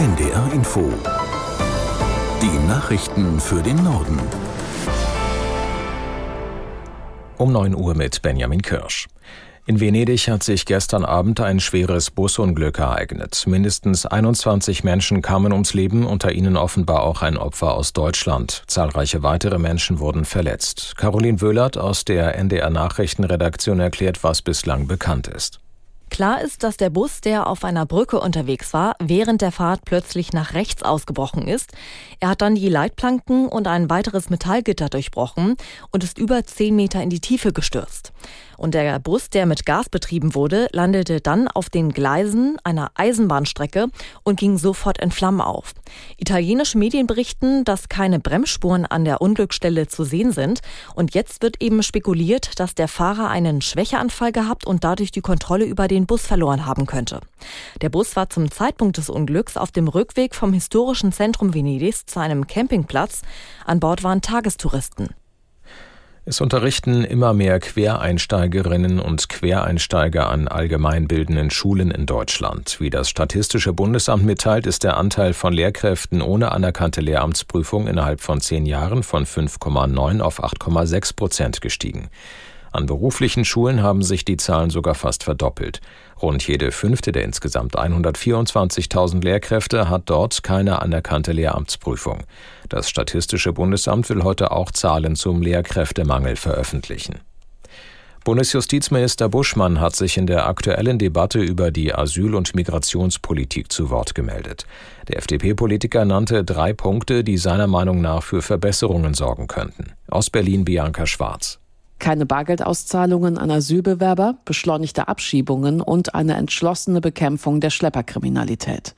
NDR Info. Die Nachrichten für den Norden. Um 9 Uhr mit Benjamin Kirsch. In Venedig hat sich gestern Abend ein schweres Busunglück ereignet. Mindestens 21 Menschen kamen ums Leben, unter ihnen offenbar auch ein Opfer aus Deutschland. Zahlreiche weitere Menschen wurden verletzt. Caroline Wöhlert aus der NDR Nachrichtenredaktion erklärt, was bislang bekannt ist. Klar ist, dass der Bus, der auf einer Brücke unterwegs war, während der Fahrt plötzlich nach rechts ausgebrochen ist. Er hat dann die Leitplanken und ein weiteres Metallgitter durchbrochen und ist über zehn Meter in die Tiefe gestürzt. Und der Bus, der mit Gas betrieben wurde, landete dann auf den Gleisen einer Eisenbahnstrecke und ging sofort in Flammen auf. Italienische Medien berichten, dass keine Bremsspuren an der Unglücksstelle zu sehen sind. Und jetzt wird eben spekuliert, dass der Fahrer einen Schwächeanfall gehabt und dadurch die Kontrolle über den Bus verloren haben könnte. Der Bus war zum Zeitpunkt des Unglücks auf dem Rückweg vom historischen Zentrum Venedigs zu einem Campingplatz. An Bord waren Tagestouristen. Es unterrichten immer mehr Quereinsteigerinnen und Quereinsteiger an allgemeinbildenden Schulen in Deutschland. Wie das Statistische Bundesamt mitteilt, ist der Anteil von Lehrkräften ohne anerkannte Lehramtsprüfung innerhalb von zehn Jahren von 5,9 auf 8,6 Prozent gestiegen. An beruflichen Schulen haben sich die Zahlen sogar fast verdoppelt. Rund jede fünfte der insgesamt 124.000 Lehrkräfte hat dort keine anerkannte Lehramtsprüfung. Das Statistische Bundesamt will heute auch Zahlen zum Lehrkräftemangel veröffentlichen. Bundesjustizminister Buschmann hat sich in der aktuellen Debatte über die Asyl- und Migrationspolitik zu Wort gemeldet. Der FDP-Politiker nannte drei Punkte, die seiner Meinung nach für Verbesserungen sorgen könnten. Aus Berlin Bianca Schwarz keine Bargeldauszahlungen an Asylbewerber, beschleunigte Abschiebungen und eine entschlossene Bekämpfung der Schlepperkriminalität.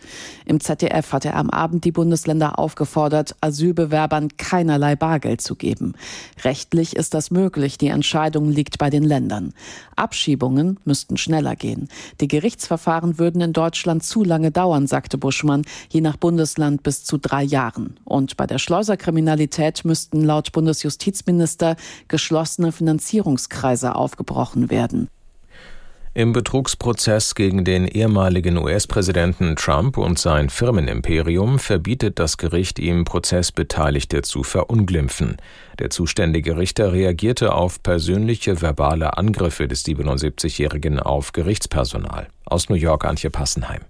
Im ZDF hatte er am Abend die Bundesländer aufgefordert, Asylbewerbern keinerlei Bargeld zu geben. Rechtlich ist das möglich, die Entscheidung liegt bei den Ländern. Abschiebungen müssten schneller gehen. Die Gerichtsverfahren würden in Deutschland zu lange dauern, sagte Buschmann, je nach Bundesland bis zu drei Jahren. Und bei der Schleuserkriminalität müssten laut Bundesjustizminister geschlossene Finanzierungskreise aufgebrochen werden. Im Betrugsprozess gegen den ehemaligen US-Präsidenten Trump und sein Firmenimperium verbietet das Gericht ihm Prozessbeteiligte zu verunglimpfen. Der zuständige Richter reagierte auf persönliche verbale Angriffe des 77-Jährigen auf Gerichtspersonal. Aus New York Antje Passenheim.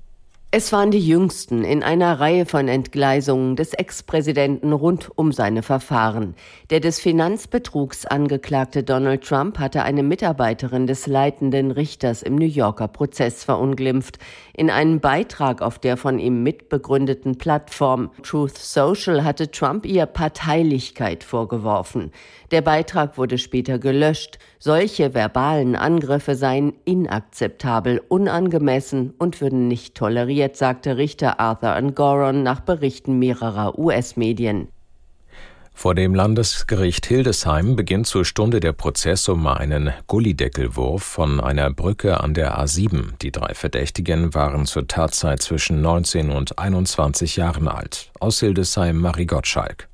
Es waren die jüngsten in einer Reihe von Entgleisungen des Ex-Präsidenten rund um seine Verfahren. Der des Finanzbetrugs angeklagte Donald Trump hatte eine Mitarbeiterin des leitenden Richters im New Yorker Prozess verunglimpft. In einem Beitrag auf der von ihm mitbegründeten Plattform Truth Social hatte Trump ihr Parteilichkeit vorgeworfen. Der Beitrag wurde später gelöscht. Solche verbalen Angriffe seien inakzeptabel, unangemessen und würden nicht toleriert, sagte Richter Arthur Angoron nach Berichten mehrerer US-Medien. Vor dem Landesgericht Hildesheim beginnt zur Stunde der Prozess um einen Gullideckelwurf von einer Brücke an der A7. Die drei Verdächtigen waren zur Tatzeit zwischen 19 und 21 Jahren alt. Aus Hildesheim Marie Gottschalk.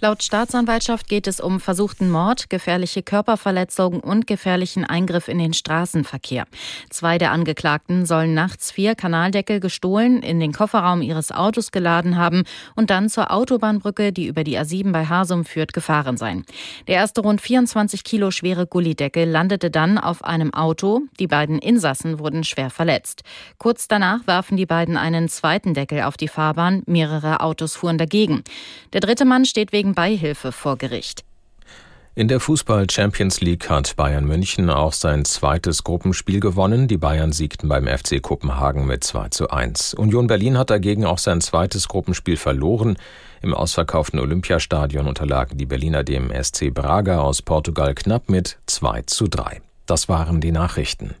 Laut Staatsanwaltschaft geht es um versuchten Mord, gefährliche Körperverletzung und gefährlichen Eingriff in den Straßenverkehr. Zwei der Angeklagten sollen nachts vier Kanaldeckel gestohlen, in den Kofferraum ihres Autos geladen haben und dann zur Autobahnbrücke, die über die A7 bei Hasum führt, gefahren sein. Der erste rund 24 Kilo schwere Gullideckel landete dann auf einem Auto. Die beiden Insassen wurden schwer verletzt. Kurz danach warfen die beiden einen zweiten Deckel auf die Fahrbahn. Mehrere Autos fuhren dagegen. Der dritte Mann steht wegen Beihilfe vor Gericht. In der Fußball Champions League hat Bayern München auch sein zweites Gruppenspiel gewonnen. Die Bayern siegten beim FC Kopenhagen mit 2 zu 1. Union Berlin hat dagegen auch sein zweites Gruppenspiel verloren. Im ausverkauften Olympiastadion unterlagen die Berliner dem SC Braga aus Portugal knapp mit 2 zu 3. Das waren die Nachrichten.